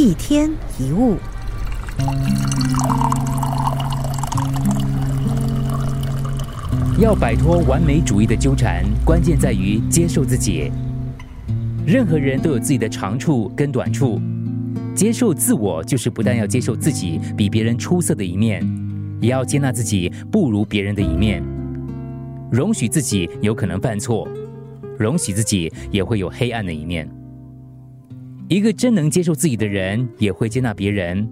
一天一物。要摆脱完美主义的纠缠，关键在于接受自己。任何人都有自己的长处跟短处，接受自我就是不但要接受自己比别人出色的一面，也要接纳自己不如别人的一面，容许自己有可能犯错，容许自己也会有黑暗的一面。一个真能接受自己的人，也会接纳别人。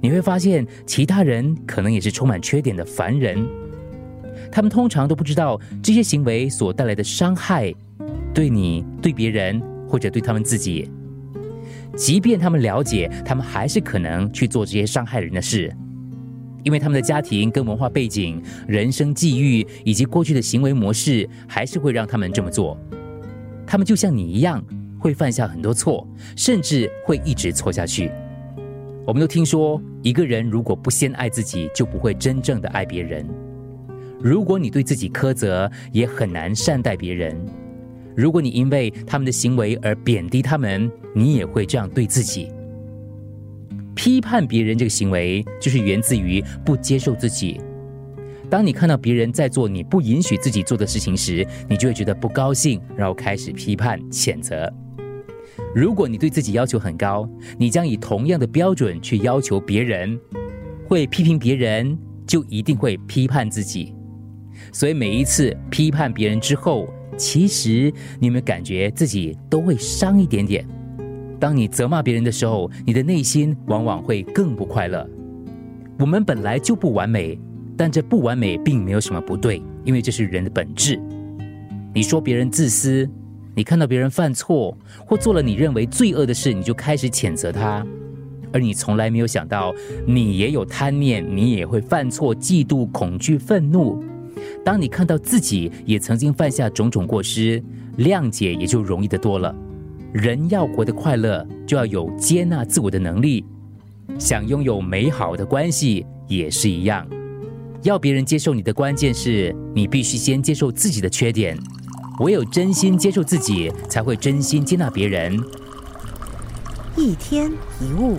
你会发现，其他人可能也是充满缺点的凡人。他们通常都不知道这些行为所带来的伤害，对你、对别人或者对他们自己。即便他们了解，他们还是可能去做这些伤害人的事，因为他们的家庭跟文化背景、人生际遇以及过去的行为模式，还是会让他们这么做。他们就像你一样，会犯下很多错，甚至会一直错下去。我们都听说，一个人如果不先爱自己，就不会真正的爱别人。如果你对自己苛责，也很难善待别人。如果你因为他们的行为而贬低他们，你也会这样对自己。批判别人这个行为，就是源自于不接受自己。当你看到别人在做你不允许自己做的事情时，你就会觉得不高兴，然后开始批判、谴责。如果你对自己要求很高，你将以同样的标准去要求别人，会批评别人，就一定会批判自己。所以每一次批判别人之后，其实你有没有感觉自己都会伤一点点？当你责骂别人的时候，你的内心往往会更不快乐。我们本来就不完美，但这不完美并没有什么不对，因为这是人的本质。你说别人自私，你看到别人犯错或做了你认为罪恶的事，你就开始谴责他，而你从来没有想到，你也有贪念，你也会犯错、嫉妒、恐惧、愤怒。当你看到自己也曾经犯下种种过失，谅解也就容易得多了。人要活得快乐，就要有接纳自我的能力。想拥有美好的关系也是一样，要别人接受你的关键是你必须先接受自己的缺点。唯有真心接受自己，才会真心接纳别人。一天一物，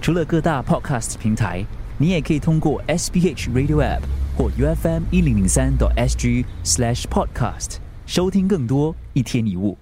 除了各大 Podcast 平台，你也可以通过 SBH Radio App。或 UFM 一零零三 SG slash podcast 收听更多一天一物。